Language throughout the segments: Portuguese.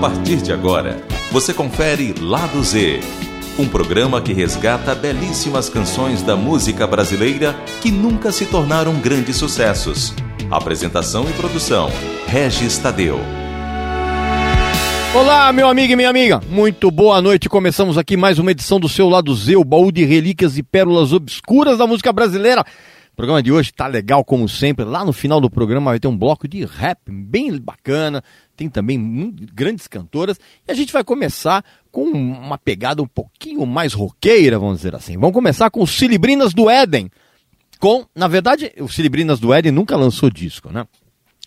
partir de agora, você confere Lado Z, um programa que resgata belíssimas canções da música brasileira que nunca se tornaram grandes sucessos. Apresentação e produção: Regis Tadeu. Olá, meu amigo e minha amiga. Muito boa noite. Começamos aqui mais uma edição do seu Lado Z, o baú de relíquias e pérolas obscuras da música brasileira. O programa de hoje tá legal como sempre. Lá no final do programa vai ter um bloco de rap bem bacana. Tem também grandes cantoras. E a gente vai começar com uma pegada um pouquinho mais roqueira, vamos dizer assim. Vamos começar com os Cilibrinas do Éden. Com, na verdade, o Cilibrinas do Éden nunca lançou disco, né?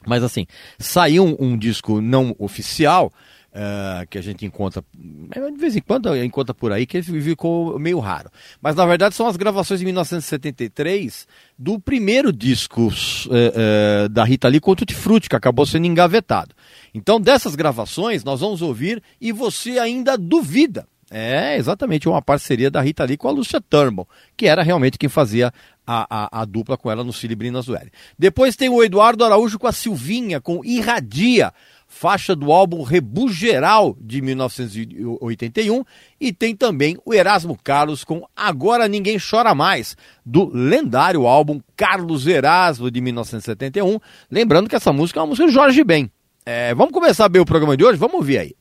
Mas assim, saiu um disco não oficial Uh, que a gente encontra, de vez em quando encontra por aí, que ficou meio raro. Mas na verdade são as gravações de 1973 do primeiro disco uh, uh, da Rita Lee com Tutti Frutti, que acabou sendo engavetado. Então dessas gravações nós vamos ouvir e você ainda duvida. É exatamente uma parceria da Rita Lee com a Lucia Turnbull, que era realmente quem fazia a, a, a dupla com ela no Cilibrinas do L. Depois tem o Eduardo Araújo com a Silvinha, com Irradia faixa do álbum Rebugeral de 1981, e tem também o Erasmo Carlos com Agora Ninguém Chora Mais, do lendário álbum Carlos Erasmo de 1971. Lembrando que essa música é uma música do Jorge Ben. É, vamos começar bem o programa de hoje? Vamos ouvir aí.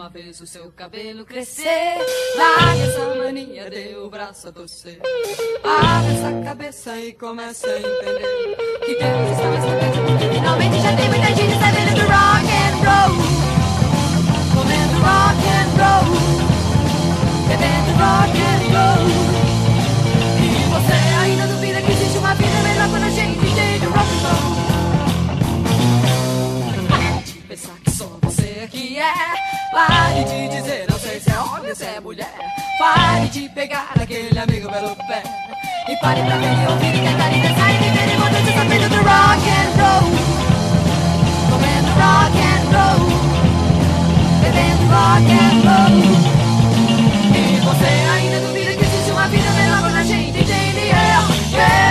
Uma vez o seu cabelo crescer. Larga essa mania, dê o braço a torcer. Abre essa cabeça e comece a entender que Deus está nessa cabeça finalmente já tem muita gente sabendo do rock and roll. Pare de dizer, não sei se é homem ou se é mulher. Pare de pegar aquele amigo pelo pé. E pare pra ver e ouvir cantar e dançar e viver enquanto você está do rock and roll. Comendo rock and roll. Bebendo rock and roll. E você ainda duvida que existe uma vida melhor quando a gente entende. Yeah, yeah, yeah.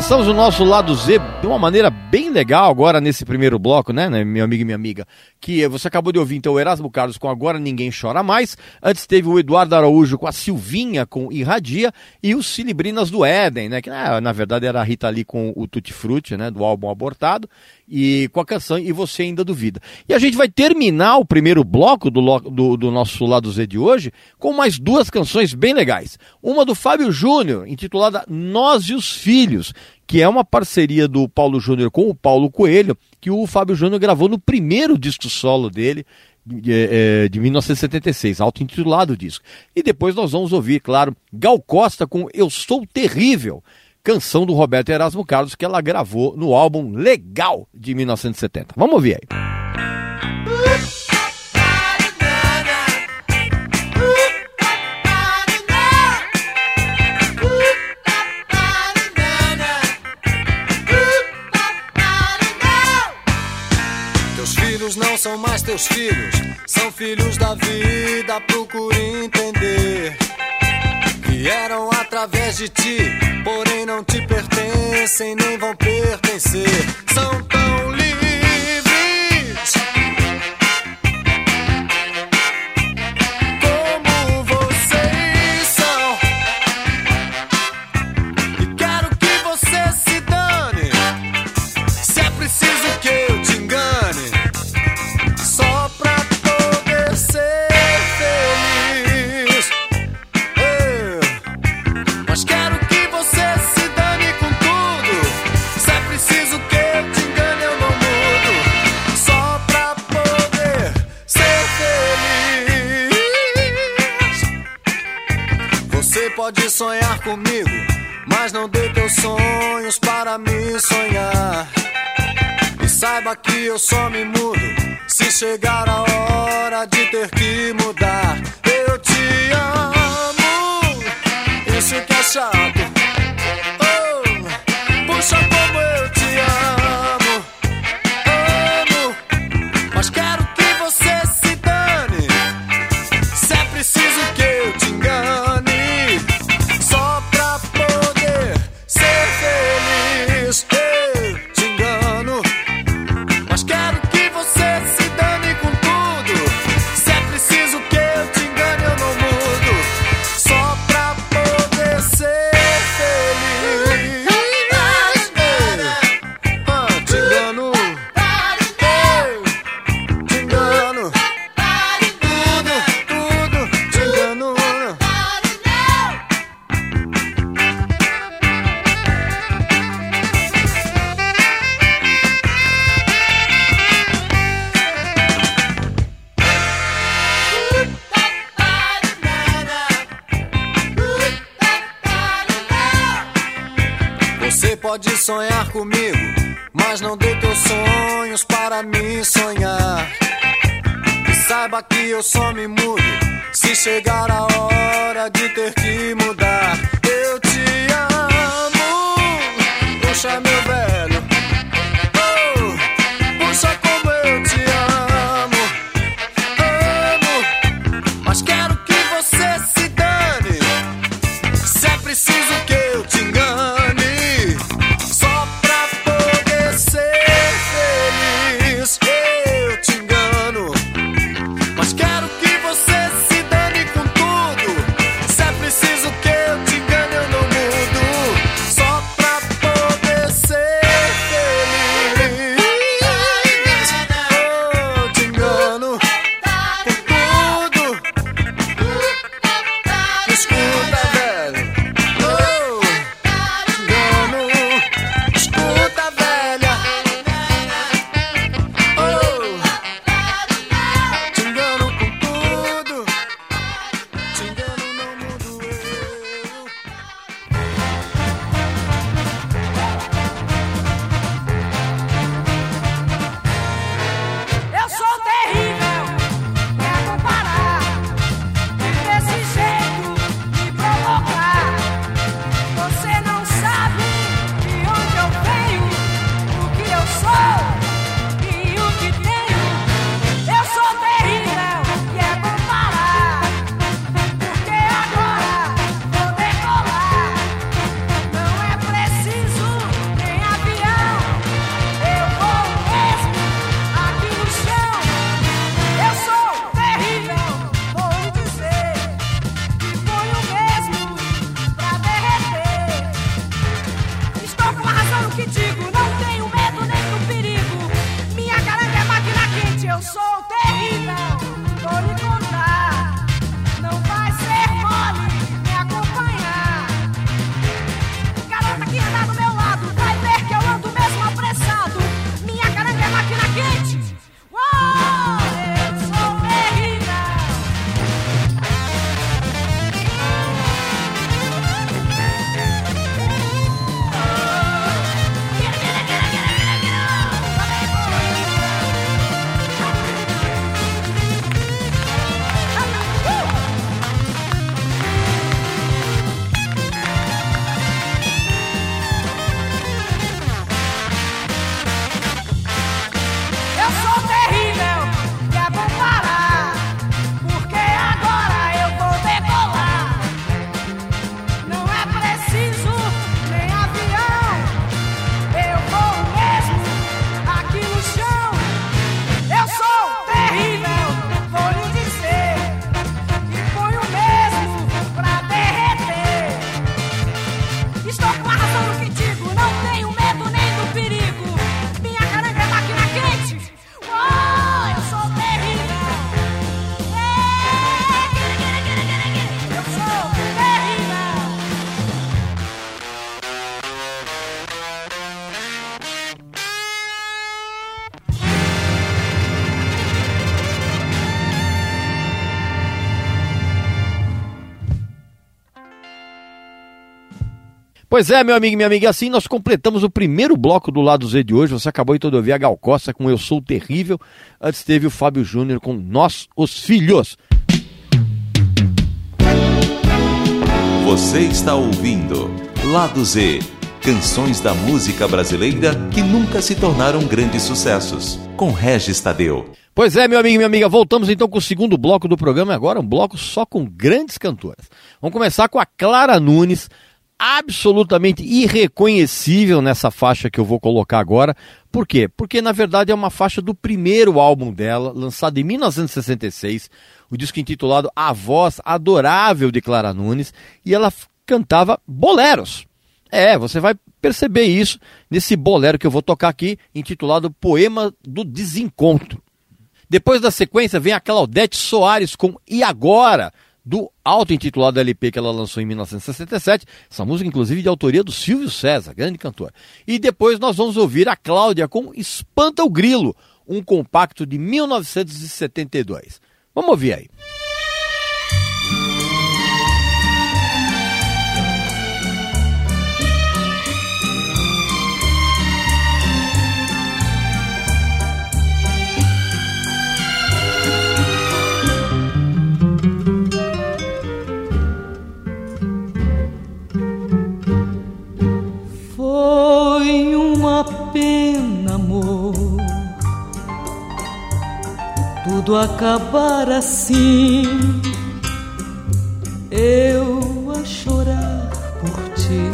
Começamos o nosso lado Z de uma maneira bem legal agora nesse primeiro bloco, né, né, meu amigo e minha amiga? Que você acabou de ouvir então o Erasmo Carlos com Agora Ninguém Chora Mais. Antes teve o Eduardo Araújo com a Silvinha com Irradia e os Cilibrinas do Éden, né? Que na, na verdade era a Rita ali com o Tutti Frutti, né? Do álbum Abortado e com a canção E Você Ainda Duvida. E a gente vai terminar o primeiro bloco do, do, do, nosso Lado Z de hoje com mais duas canções bem legais. Uma do Fábio Júnior, intitulada Nós e os Filhos, que é uma parceria do Paulo Júnior com o Paulo Coelho, que o Fábio Júnior gravou no primeiro disco solo dele, de, é, de 1976, auto-intitulado disco. E depois nós vamos ouvir, claro, Gal Costa com Eu Sou Terrível, canção do Roberto Erasmo Carlos que ela gravou no álbum Legal de 1970. Vamos ouvir aí. Teus filhos, são filhos da vida, procure entender. Vieram através de ti, porém não te pertencem, nem vão pertencer. São tão livres. Sonhar comigo, mas não dê teus sonhos para me sonhar. E saiba que eu só me mudo se chegar a hora Pois é, meu amigo e minha amiga, assim nós completamos o primeiro bloco do lado Z de hoje. Você acabou de ouvir a Gal Costa com Eu Sou Terrível. Antes teve o Fábio Júnior com Nós, os Filhos. Você está ouvindo Lado Z Canções da música brasileira que nunca se tornaram grandes sucessos. Com Regis Tadeu. Pois é, meu amigo e minha amiga, voltamos então com o segundo bloco do programa. Agora um bloco só com grandes cantoras. Vamos começar com a Clara Nunes, absolutamente irreconhecível nessa faixa que eu vou colocar agora. Por quê? Porque na verdade é uma faixa do primeiro álbum dela, lançado em 1966, o disco intitulado A Voz Adorável de Clara Nunes, e ela cantava boleros. É, você vai perceber isso nesse bolero que eu vou tocar aqui, intitulado Poema do Desencontro. Depois da sequência vem a Claudete Soares com E Agora, do auto-intitulado LP que ela lançou em 1967. Essa música, inclusive, de autoria do Silvio César, grande cantor. E depois nós vamos ouvir a Cláudia com Espanta o Grilo, um compacto de 1972. Vamos ouvir aí. Tudo acabar assim. Eu a chorar por ti,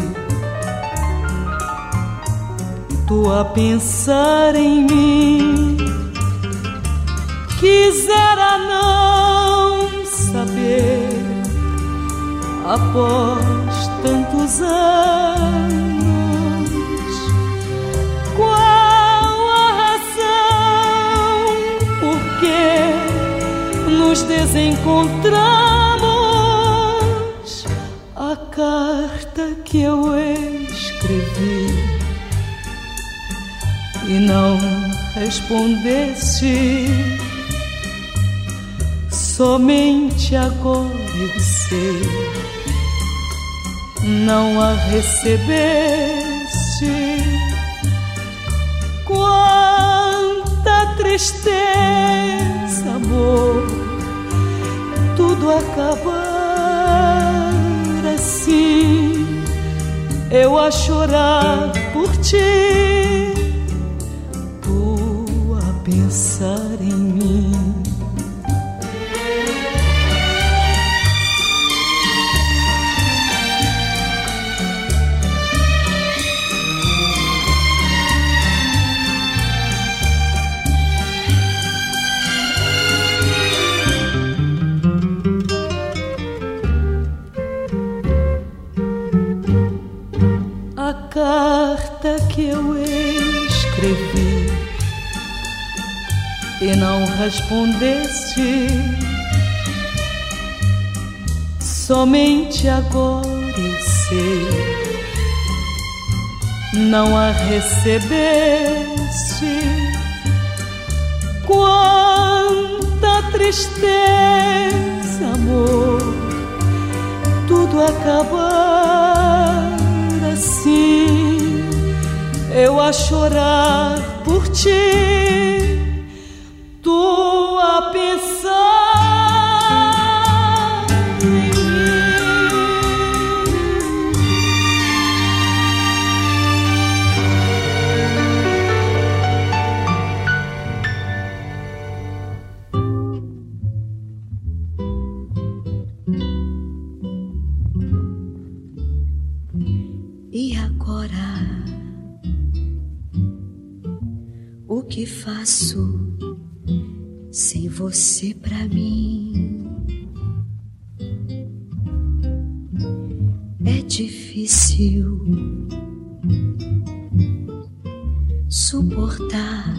tu a pensar em mim. Quisera não saber após tantos anos nos desencontramos. A carta que eu escrevi e não respondeste. Somente agora eu sei, não a recebeste. Quanta tristeza, amor tudo acabar assim, eu a chorar por ti, tu a pensar em mim. Não respondeste. Somente agora eu sei, não a recebeste. Quanta tristeza, amor, tudo acabar assim, eu a chorar por ti, faço você pra mim? É difícil suportar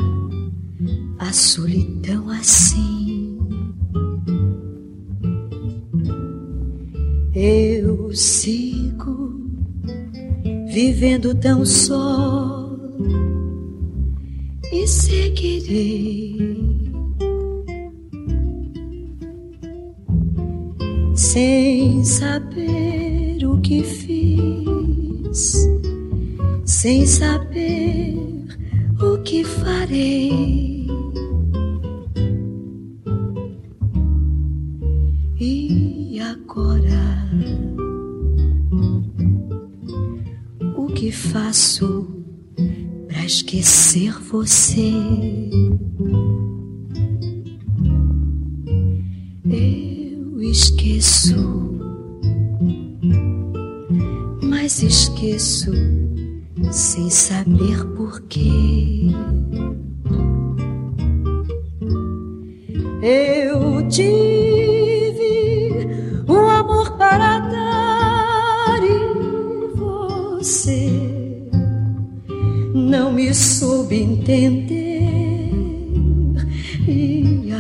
a solidão assim. Eu sigo vivendo tão só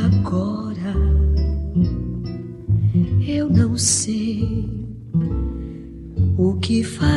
Agora eu não sei o que fazer.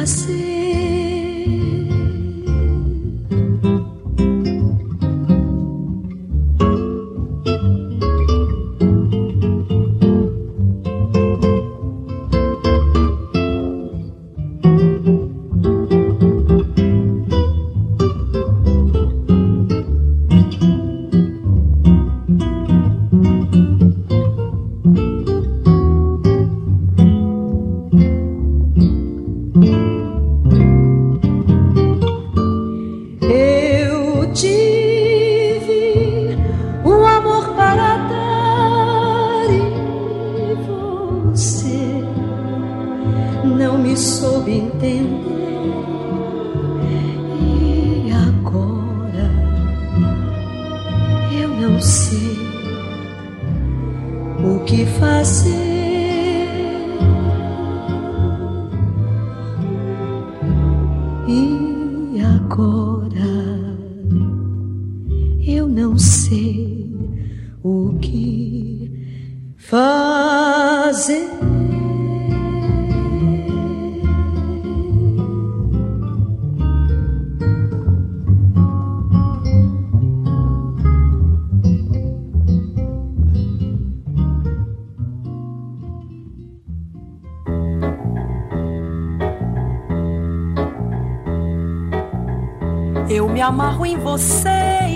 Você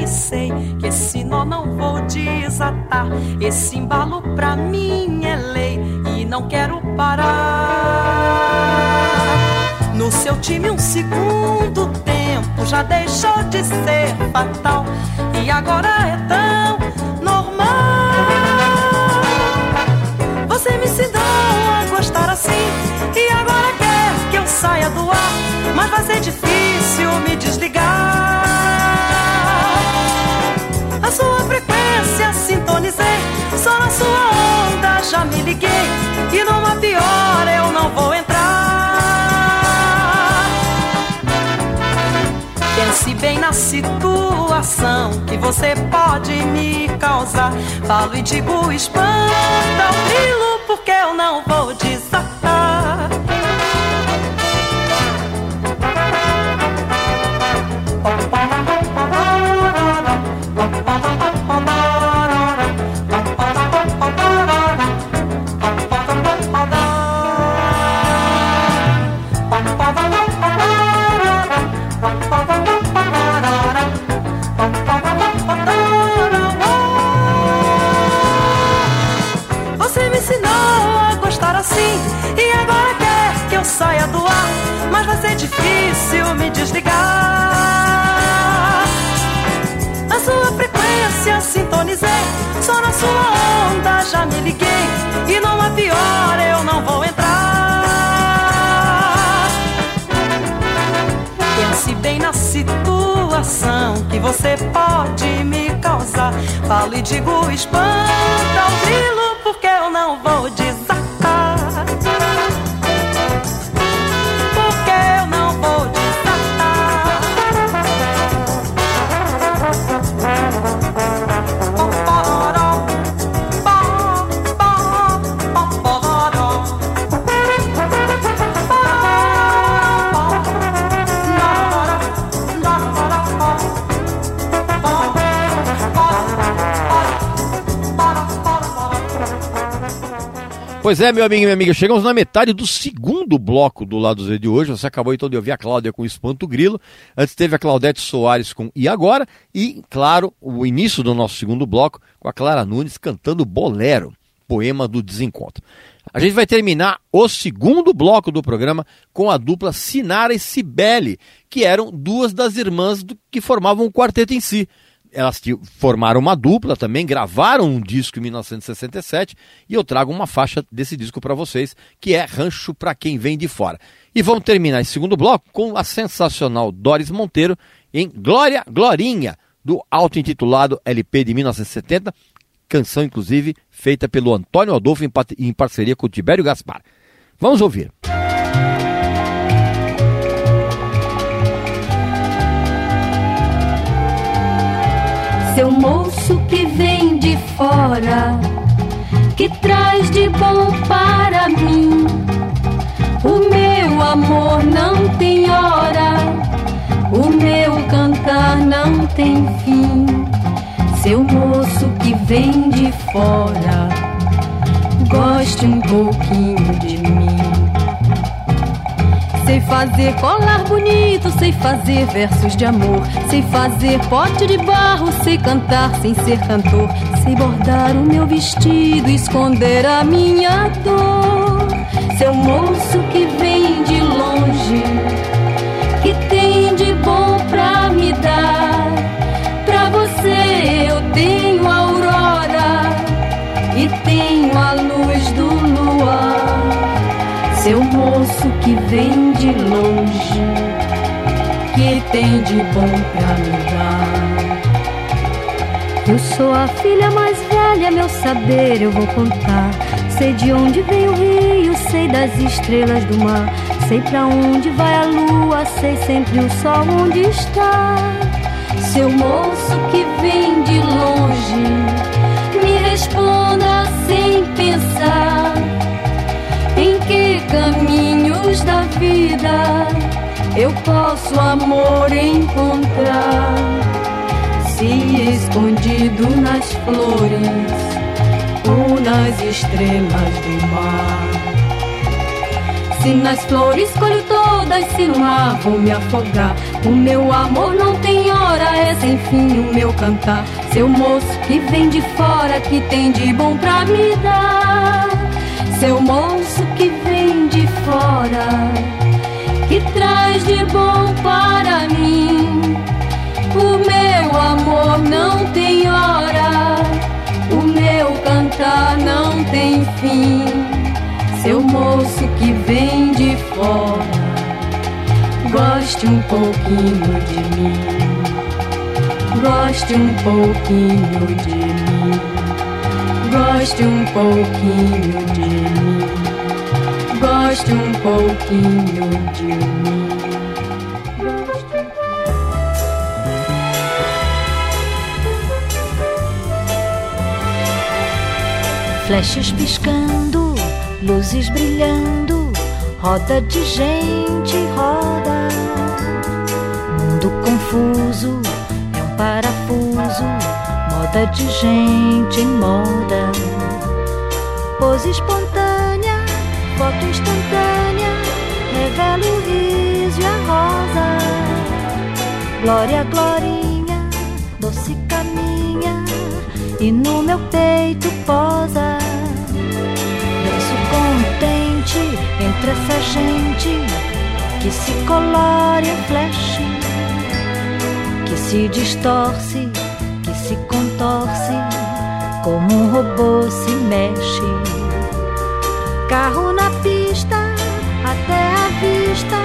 e sei que esse nó não vou desatar. Esse embalo pra mim é lei e não quero parar. No seu time, um segundo tempo já deixou de ser fatal e agora é tão normal. Você me ensinou a gostar assim e agora quer que eu saia do ar, mas vai ser difícil me desligar. Só na sua onda já me liguei. E numa pior eu não vou entrar. Pense bem na situação Que você pode me causar. Falo e digo espanta o grilo Porque eu não vou desatar sua onda já me liguei. E numa pior eu não vou entrar. Pense bem na situação que você pode me causar. Falo e digo, espanta o grilo, porque eu não vou desatar. Pois é, meu amigo e minha amiga, chegamos na metade do segundo bloco do Lado Z de hoje. Você acabou então de ouvir a Cláudia com Espanto Grilo. Antes teve a Claudete Soares com E Agora. E, claro, o início do nosso segundo bloco com a Clara Nunes cantando Bolero, poema do desencontro. A gente vai terminar o segundo bloco do programa com a dupla Sinara e Cibele, que eram duas das irmãs que formavam o quarteto em si elas formaram uma dupla também, gravaram um disco em 1967 e eu trago uma faixa desse disco para vocês, que é Rancho para quem vem de fora. E vamos terminar esse segundo bloco com a sensacional Doris Monteiro em Glória Glorinha, do auto-intitulado LP de 1970, canção inclusive feita pelo Antônio Adolfo em parceria com o Tibério Gaspar. Vamos ouvir. Seu moço que vem de fora, que traz de bom para mim. O meu amor não tem hora, o meu cantar não tem fim. Seu moço que vem de fora, goste um pouquinho de mim. Sei fazer colar bonito, sei fazer versos de amor, sei fazer pote de barro, sei cantar sem ser cantor, sei bordar o meu vestido, esconder a minha dor. Seu moço que vem de longe, moço que vem de longe, que tem de bom pra me dar. Eu sou a filha mais velha, meu saber eu vou contar. Sei de onde vem o rio, sei das estrelas do mar. Sei pra onde vai a lua, sei sempre o sol onde está. Seu moço que vem de longe, me responda sem pensar em que caminhos da vida eu posso amor encontrar? Se escondido nas flores ou nas estrelas do mar. Se nas flores colho todas, se no mar vou me afogar. O meu amor não tem hora, é sem fim o meu cantar. Seu moço que vem de fora, que tem de bom pra me dar. Seu moço que fora, que traz de bom para mim. O meu amor não tem hora, o meu cantar não tem fim. Seu moço que vem de fora, goste um pouquinho de mim. Goste um pouquinho de mim. Goste um pouquinho de mim. Goste um pouquinho de mim. Flechas piscando, luzes brilhando, roda de gente, roda. Mundo confuso, é um parafuso, moda de gente em moda. Pose espontânea, foto instantânea, revela o riso e a rosa. Glória, glorinha, doce caminha e no meu peito posa. Danço contente entre essa gente que se colore em flash, que se distorce, que se contorce, como um robô se mexe. Carro na pista, até a vista,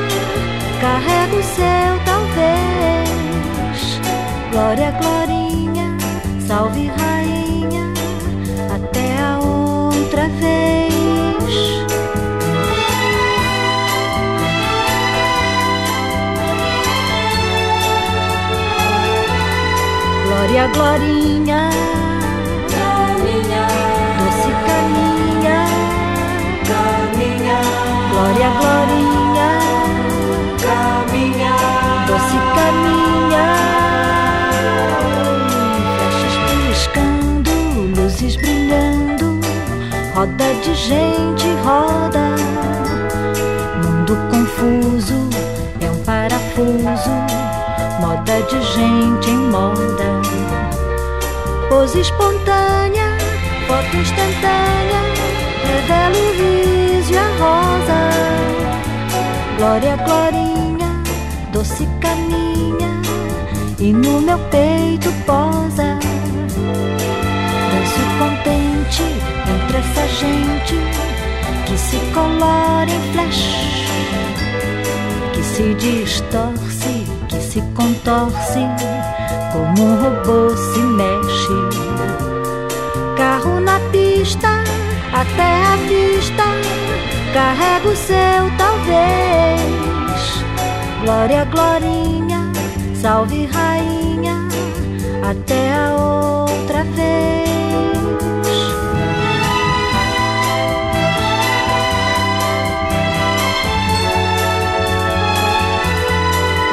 carrega o seu talvez. Glória, glorinha, salve rainha, até a outra vez. Glória, glorinha, glória, glorinha, caminha. doce caminha. Flechas piscando, luzes brilhando, roda de gente roda. Mundo confuso é um parafuso, moda de gente em moda. Pose espontânea, foto instantânea, revela o riso a rosa. Glória, glorinha, doce caminha, e no meu peito posa. Danço contente entre essa gente que se colora em flash, que se distorce, que se contorce, como um robô se mexe. Carro na pista, até a vista, carrega o seu talvez. Glória, glorinha, salve rainha, até a outra vez.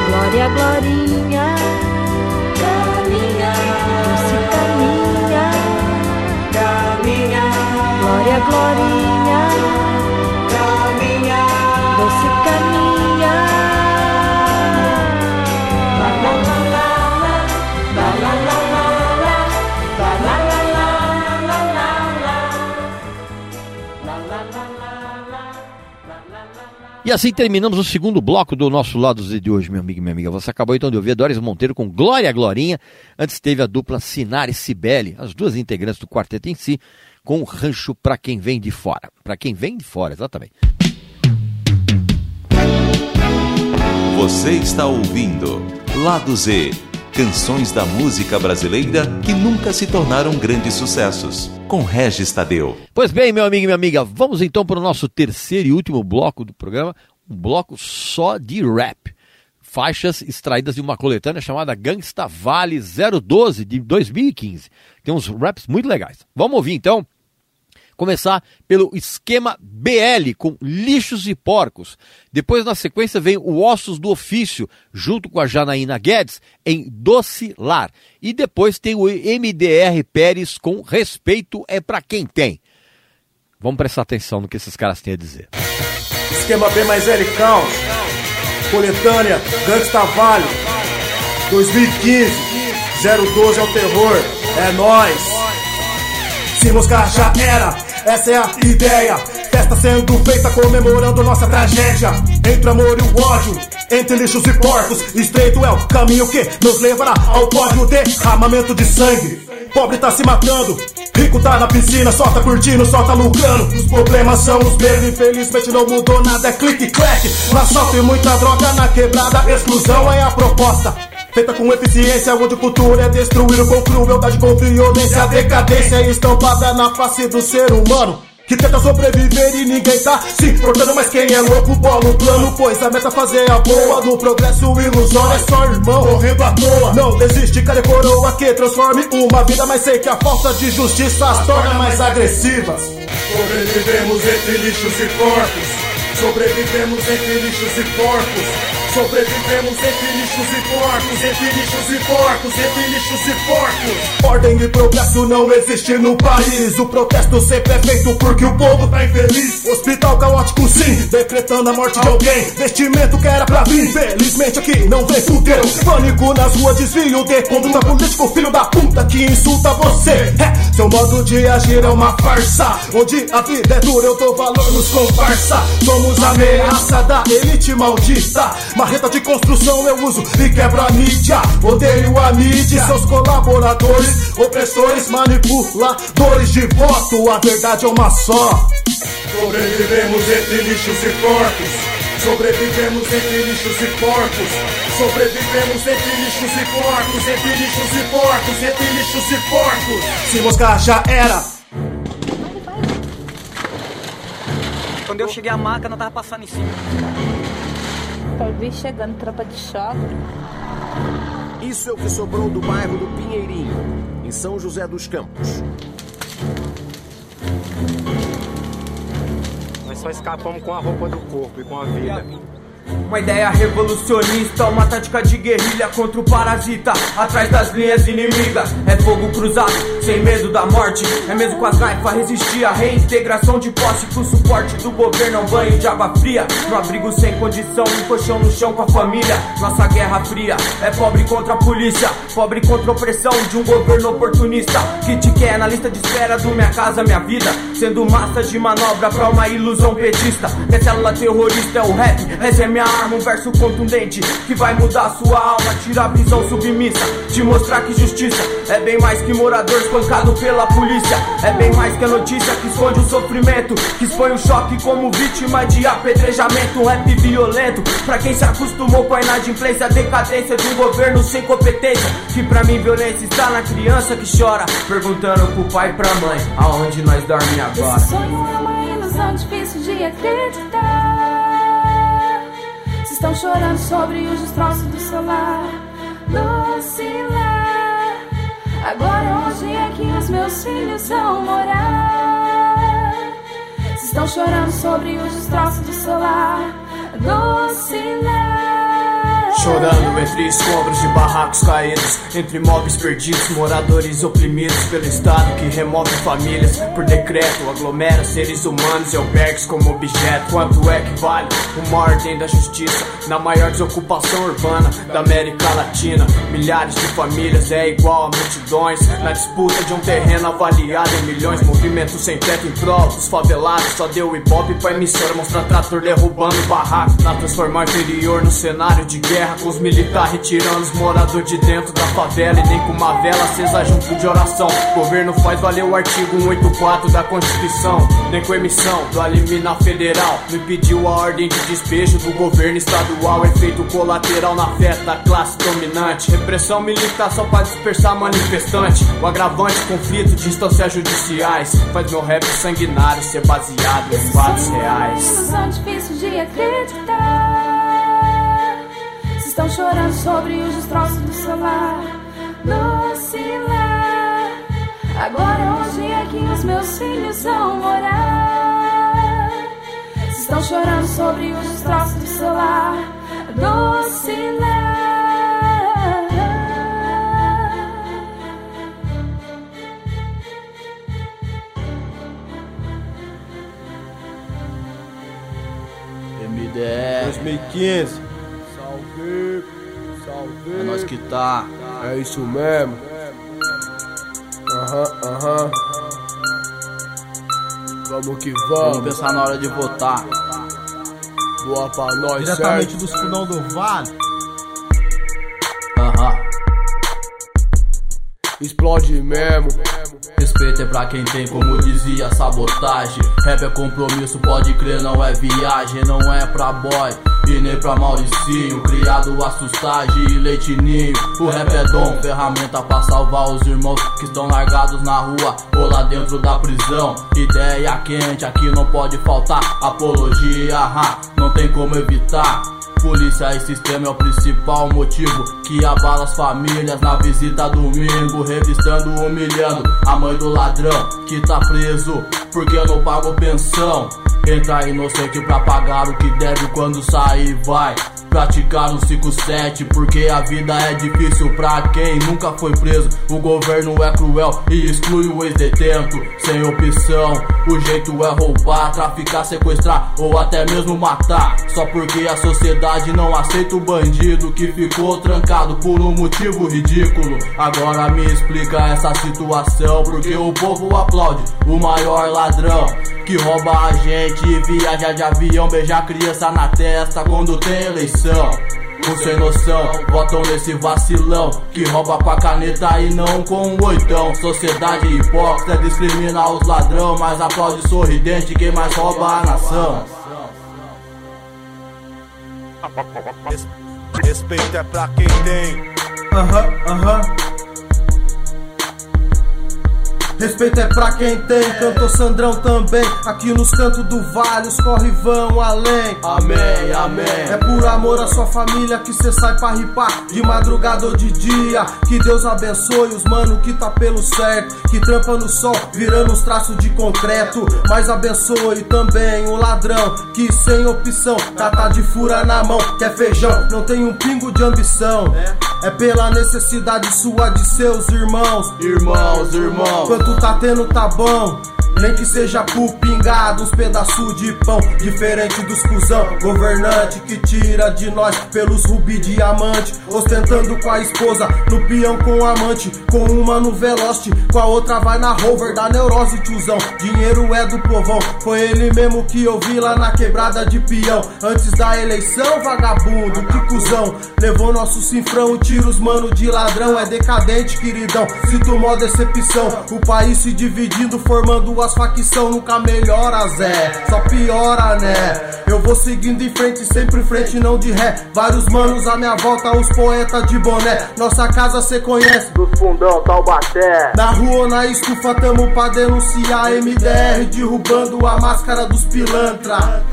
Glória, glorinha, Glória, glorinha, caminha, doce caminha. E assim terminamos o segundo bloco do nosso Lado Z de hoje, meu amigo e minha amiga. Você acabou então de ouvir Doris Monteiro com Glória Glorinha. Antes teve a dupla Sinara e Cibele, as duas integrantes do quarteto em si, com o rancho para quem vem de fora. Para quem vem de fora, exatamente. Você está ouvindo Lado Z, canções da música brasileira que nunca se tornaram grandes sucessos, com Regis Tadeu. Pois bem, meu amigo e minha amiga, vamos então para o nosso terceiro e último bloco do programa, um bloco só de rap. Faixas extraídas de uma coletânea chamada Gangsta Vale 012 de 2015. Tem uns raps muito legais. Vamos ouvir então? Começar pelo esquema BL com Lixos e Porcos. Depois, na sequência, vem o Ossos do Ofício, junto com a Janaína Guedes, em Docilar. E depois tem o MDR Pérez com Respeito é pra quem tem. Vamos prestar atenção no que esses caras têm a dizer. Esquema B mais L Count. Coletânea Gangsta Vale. 2015. 012 é o terror. É nós. Se moscar já era, essa é a ideia. Festa sendo feita comemorando nossa tragédia. Entre amor e o ódio, entre lixos e porcos. Estreito é o caminho que nos levará ao pódio. Derramamento de sangue. Pobre tá se matando, rico tá na piscina, só tá curtindo, só tá lucrando. Os problemas são os mesmos, infelizmente não mudou nada, é clique clack. No assalto e muita droga na quebrada, exclusão é a proposta. Feita com eficiência, onde futuro é destruído com crueldade, com violência. A decadência é estampada na face do ser humano. Que tenta sobreviver e ninguém tá se importando, mas quem é louco bola o plano, pois a meta é fazer a boa. No progresso ilusório é só irmão morrendo à toa. Não desiste, cara, é coroa que transforme uma vida, mas sei que a falta de justiça as torna mais agressivas. Sobrevivemos entre lixos e porcos. Sobrevivemos entre lixos e porcos. Sobrevivemos entre lixos e porcos, entre lixos e porcos, entre lixos e porcos. Ordem e progresso não existe no país. O protesto sempre é feito porque o povo tá infeliz. Hospital caótico, sim, decretando a morte de alguém. Vestimento que era pra vir, felizmente aqui não vem fuder. Pânico nas ruas, desvio de conduta político, filho da puta que insulta você. É, seu modo de agir é uma farsa. Onde a vida é dura, eu dou valor nos comparsa. Somos ameaça da elite maldita. Marreta de construção eu uso e quebro a mídia. Odeio a mídia, seus colaboradores, opressores, manipuladores de voto. A verdade é uma só. Sobrevivemos entre lixos e porcos. Sobrevivemos entre lixos e porcos. Sobrevivemos entre lixos e porcos. Entre lixos e porcos. Entre lixos e porcos. Se moscar já era. Quando eu cheguei a máquina, tava passando em cima. Eu vi chegando tropa de choque. Isso é o que sobrou do bairro do Pinheirinho, em São José dos Campos. Nós só escapamos com a roupa do corpo e com a vida. Uma ideia revolucionista, uma tática de guerrilha contra o parasita. Atrás das linhas inimigas, é fogo cruzado, sem medo da morte. É mesmo com as naifas resistir à reintegração de posse. Com suporte do governo, é um banho de água fria. No abrigo sem condição, um colchão no chão com a família. Nossa guerra fria é pobre contra a polícia, pobre contra a opressão de um governo oportunista. Que te quer na lista de espera do Minha Casa Minha Vida. Sendo massa de manobra pra uma ilusão petista. Minha célula terrorista é o rap, essa é minha arma, um verso contundente que vai mudar sua alma, tirar a visão submissa, te mostrar que justiça é bem mais que morador espancado pela polícia, é bem mais que a notícia que esconde o sofrimento, que expõe o choque como vítima de apedrejamento, um rap violento pra quem se acostumou com a inadimplência, a decadência de um governo sem competência, que pra mim violência está na criança que chora, perguntando pro pai e pra mãe, aonde nós dorme agora. Esse sonho é uma ilusão difícil de acreditar. Estão chorando sobre os destroços do seu lar, Lucila. Agora onde é que os meus filhos vão morar? Estão chorando sobre os destroços do seu lar, Lucila. Chorando entre escombros de barracos caídos, entre mobs perdidos, moradores oprimidos pelo Estado que remove famílias por decreto, aglomera seres humanos e albergues como objeto. Quanto é que vale uma ordem da justiça na maior desocupação urbana da América Latina? Milhares de famílias é igual a multidões na disputa de um terreno avaliado em milhões. Movimento sem teto em prol dos favelados, só deu ibope pra emissora mostrar trator derrubando barraco, na transformar interior no cenário de guerra com os militares retirando os moradores de dentro da favela e nem com uma vela acesa junto de oração. O governo faz valer o artigo 184 da Constituição, nem com emissão do Alimina Federal. Me pediu a ordem de despejo do governo estadual, efeito colateral na festa classe dominante. Repressão militar só pra dispersar manifestante. O agravante, conflito de instâncias judiciais, faz meu rap sanguinário ser baseado em fatos reais. ilusão difícil de acreditar. Estão chorando sobre os destroços do seu lar, Lucila. Agora onde é que os meus filhos vão morar? Estão chorando sobre os destroços do seu lar, Lucila. MDR, 2015. É nós que tá. É isso mesmo. Aham, aham. Vamos que Vamos vamos. pensar na hora de votar. Boa pra nós, Diretamente certo? dos fundão do vale. Aham. Explode mesmo. Respeito é pra quem tem, como dizia, sabotagem. Rap é compromisso, pode crer, não é viagem, não é pra boy. E nem pra Mauricinho, criado a sustagem e leitinho. O rap é dom, ferramenta pra salvar os irmãos que estão largados na rua ou lá dentro da prisão. Ideia quente, aqui não pode faltar. Apologia, ha, não tem como evitar. Polícia e sistema é o principal motivo que abala as famílias na visita domingo, revistando, humilhando a mãe do ladrão que tá preso porque não pago pensão. Entra inocente pra pagar o que deve quando sair vai. Praticar um 5-7 porque a vida é difícil pra quem nunca foi preso. O governo é cruel e exclui o ex-detento sem opção. O jeito é roubar, traficar, sequestrar ou até mesmo matar. Só porque a sociedade não aceita o bandido que ficou trancado por um motivo ridículo. Agora me explica essa situação porque o povo aplaude o maior ladrão que rouba a gente viaja de avião, beija criança na testa quando tem eleição. Os sem noção, votam nesse vacilão Que rouba com a caneta e não com o oitão Sociedade hipócrita discrimina os ladrão Mas aplaude sorridente quem mais rouba a nação Respeito é pra quem tem. Aham, aham. Respeito é pra quem tem, cantor Sandrão também. Aqui nos cantos do vale, os corre vão além. Amém, amém. É por amor à sua família que cê sai pra ripar de madrugada ou de dia. Que Deus abençoe os mano que tá pelo certo. Que trampa no sol, virando os traços de concreto. Mas abençoe também o ladrão que sem opção tá de fura na mão. Quer feijão, não tem um pingo de ambição. É pela necessidade sua de seus irmãos. Irmãos, irmãos. Quanto tá tendo, tá bom. Nem que seja por pingado, uns pedaços de pão. Diferente dos cuzão, governante que tira de nós pelos rubi diamante. Ostentando com a esposa, no peão com o amante. Com uma no Veloste, com a outra vai na rover da neurose, tiozão. Dinheiro é do povão, foi ele mesmo que eu vi lá na quebrada de peão. Antes da eleição, vagabundo, que cuzão. Levou nosso cifrão, tira os mano de ladrão. É decadente, queridão. Sinto mó decepção. O país se dividindo, formando as facção. Nunca melhora, Zé. Só piora, né? Eu vou seguindo em frente, sempre em frente, não de ré. Vários manos à minha volta, os poetas de boné. Nossa casa cê conhece. Dos fundão, Taubaté. Na rua ou na estufa, tamo pra denunciar MDR, derrubando a máscara dos pilantra.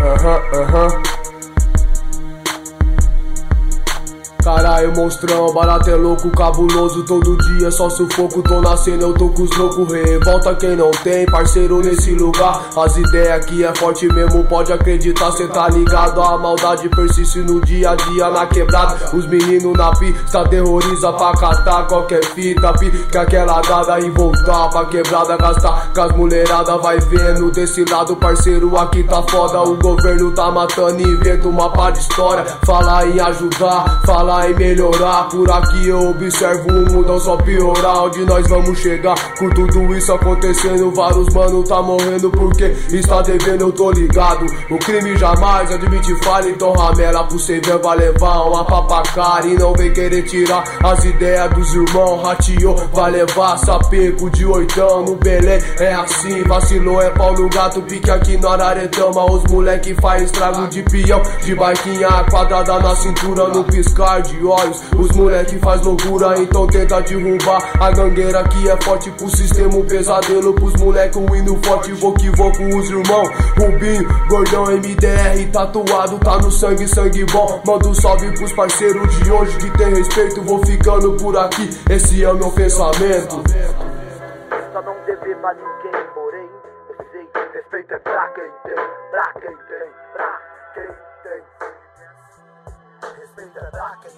Aham, aham. Caralho, monstrão, barato é louco, cabuloso todo dia, só sufoco, tô nascendo, eu tô com os loucos, revolta quem não tem, parceiro nesse lugar, as ideias aqui é forte mesmo, pode acreditar, cê tá ligado, a maldade persiste no dia a dia, na quebrada, os meninos na pista terroriza pra catar qualquer fita, pica aquela dada e voltar pra quebrada, gastar com as mulherada, vai vendo desse lado, parceiro, aqui tá foda, o governo tá matando, inventa uma pá de história, fala em ajudar, fala em melhorar. Por aqui eu observo o mundo só piorar. Onde nós vamos chegar com tudo isso acontecendo? Vários mano tá morrendo porque está devendo, eu tô ligado. O crime jamais admite falha, então ramela pro ver, vai levar uma papacara e não vem querer tirar as ideias dos irmãos. Ratiou, vai levar sapeco de oitão no Belém. É assim, vacilou, é pau no gato, pique aqui no Araretama. Os moleque faz estrago de peão, de barquinha quadrada na cintura, no piscar de olhos. Os moleque faz loucura, então tenta derrubar a gangueira que é forte pro sistema. Pesadelo pros moleque, um hino forte. Vou que vou com os irmãos. Rubinho, gordão MDR, tatuado, tá no sangue, sangue bom. Manda um salve pros parceiros de hoje que tem respeito. Vou ficando por aqui, esse é o meu pensamento. Só não dever pra ninguém, porém, eu sei, respeito é pra quem tem, pra quem tem, pra quem tem. Respeito é pra quem tem,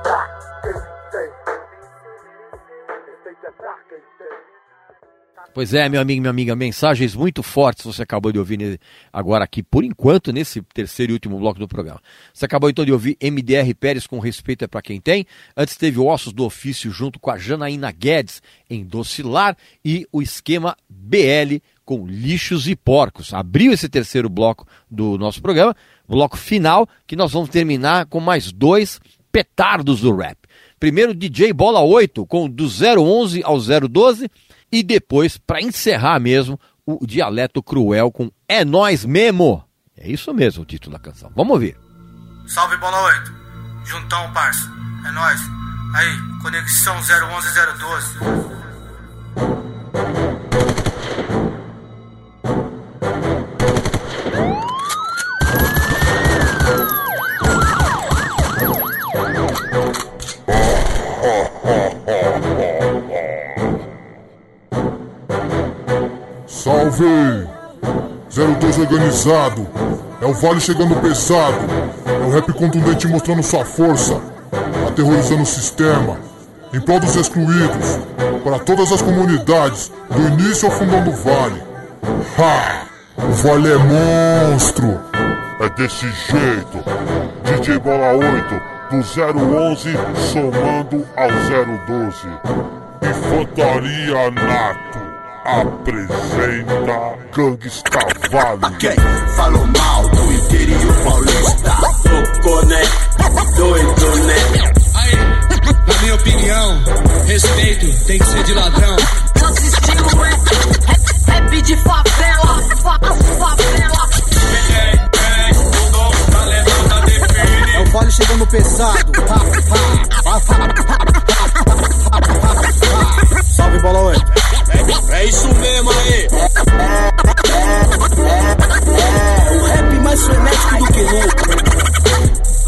Pois é, meu amigo minha amiga, mensagens muito fortes você acabou de ouvir agora aqui, por enquanto, nesse terceiro e último bloco do programa. Você acabou então de ouvir MDR Pérez com respeito é pra quem tem. Antes teve Ossos do Ofício junto com a Janaína Guedes em Docilar e o esquema BL com Lixos e Porcos. Abriu esse terceiro bloco do nosso programa, bloco final, que nós vamos terminar com mais dois petardos do rap. Primeiro, DJ Bola 8, com do 011 ao 012. E depois, para encerrar mesmo, o Dialeto Cruel com É Nós Mesmo. É isso mesmo o título da canção. Vamos ouvir. Salve bola 8. Juntão, parça. É nóis. Aí, conexão 011 012. 02 organizado. É o Vale chegando pesado. É o rap contundente mostrando sua força. Aterrorizando o sistema. Em prol dos excluídos. Para todas as comunidades. Do início ao fundão do Vale. Ha! O Vale é monstro. É desse jeito. DJ Bola 8. Do 011 somando ao 012. Infantaria Nato apresenta Gangsta Vale. Quem falou mal do interior paulista? Louco, né? Doido, né? minha opinião, respeito tem que ser de ladrão. Nosso estilo é rap de favela, fa favela. É o vale chegando pesado. Salve bola 8. É isso mesmo aí. O rap mais frenético do que nunca.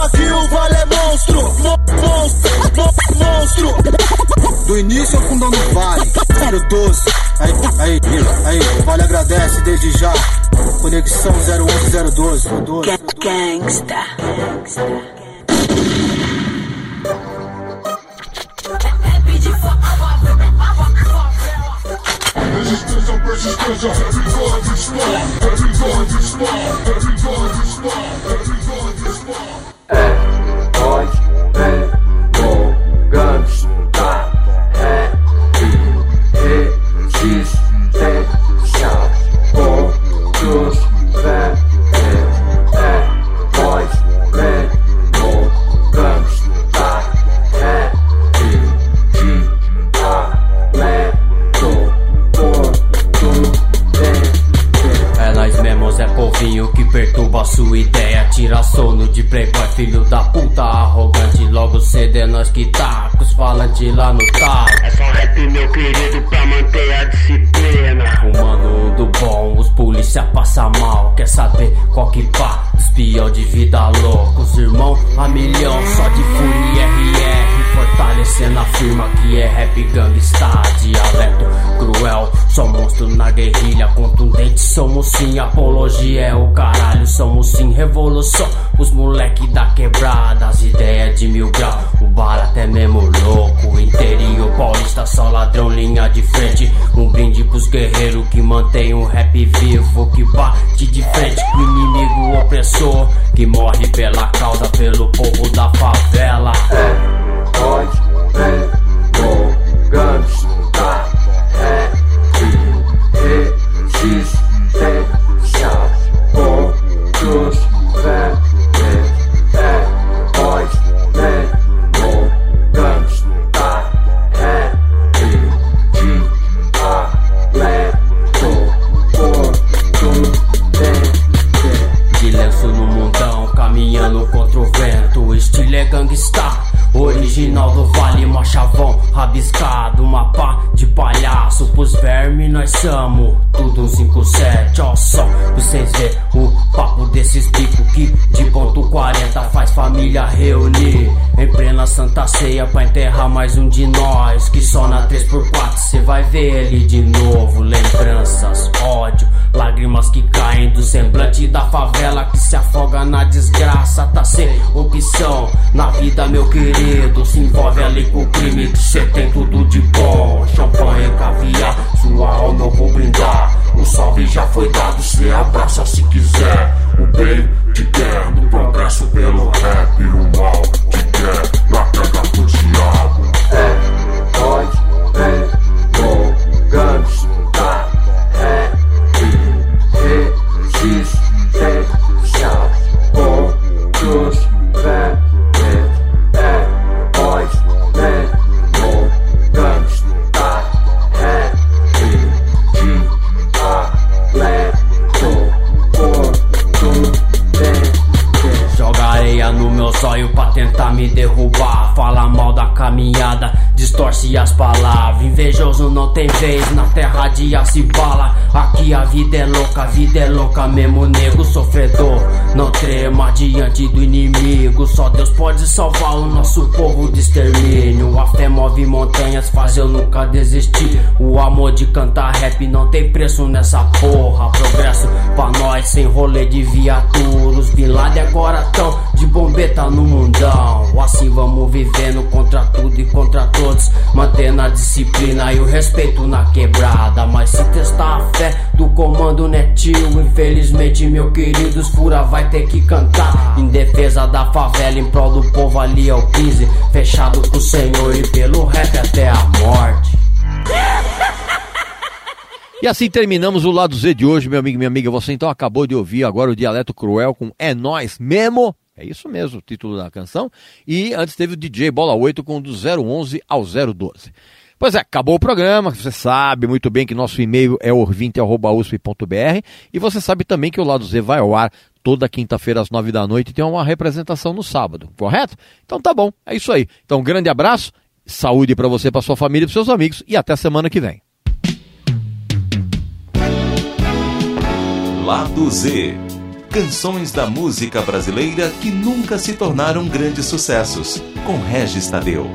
Aqui o vale é monstro, mo monstro, mo monstro. Do início ao fundão do vale, 012. Aí, aí, aí, o vale agradece desde já. Conexão 011 012. 012. Gangsta. Every garbage spot, every garbage spot, every garbage spot, every nós que tá, com os falantes lá no tal. É só rap, meu querido, pra manter a disciplina. Fumando um do bom, os polícia passa mal. Quer saber qual que pá? Espião de vida louca. Os irmão a milhão, só de fúria RR. Fortalecendo a firma que é rap gangsta. Dialeto cruel, só monstro na guerrilha. Contundente, somos sim. Apologia é o caralho, somos sim. Revolução, os moleque da quebrada. As ideias de mil grau, o bala até mesmo louco. Interior paulista, só ladrão, linha de frente. Um brinde pros guerreiros que mantém o rap vivo. Que bate de frente com inimigo opressor. Que morre pela causa, pelo povo da favela. Zóio pra tentar me derrubar. Fala mal da caminhada, distorce as palavras. Invejoso não tem vez na terra de e bala. Aqui a vida é louca, a vida é louca mesmo, nego sofredor. Não trema diante do inimigo. Só Deus pode salvar o nosso povo de extermínio. A fé move montanhas, faz eu nunca desistir. O amor de cantar rap não tem preço nessa porra. Progresso pra nós sem rolê de viatura. Os Bin Laden agora tão de bombeta no mundão. Assim vamos vivendo contra tudo e contra todos. Mantendo a disciplina e o respeito na quebrada. Mas se testar a fé do comando netinho, infelizmente, meu querido, fura vai ter que cantar. Em defesa da favela, em prol do povo ali é o 15. Fechado com o Senhor e pelo rap até a morte. E assim terminamos o lado Z de hoje, meu amigo e minha amiga. Você então acabou de ouvir agora o Dialeto Cruel com É Nós Mesmo. É isso mesmo, o título da canção. E antes teve o DJ Bola 8 com do 011 ao 012. Pois é, acabou o programa. Você sabe muito bem que nosso e-mail é orvinte.usp.br e você sabe também que o Lado Z vai ao ar toda quinta-feira às nove da noite e tem uma representação no sábado, correto? Então tá bom, é isso aí. Então um grande abraço, saúde para você, para sua família, para seus amigos e até semana que vem. Lado Z. Canções da música brasileira que nunca se tornaram grandes sucessos. Com Regis Tadeu.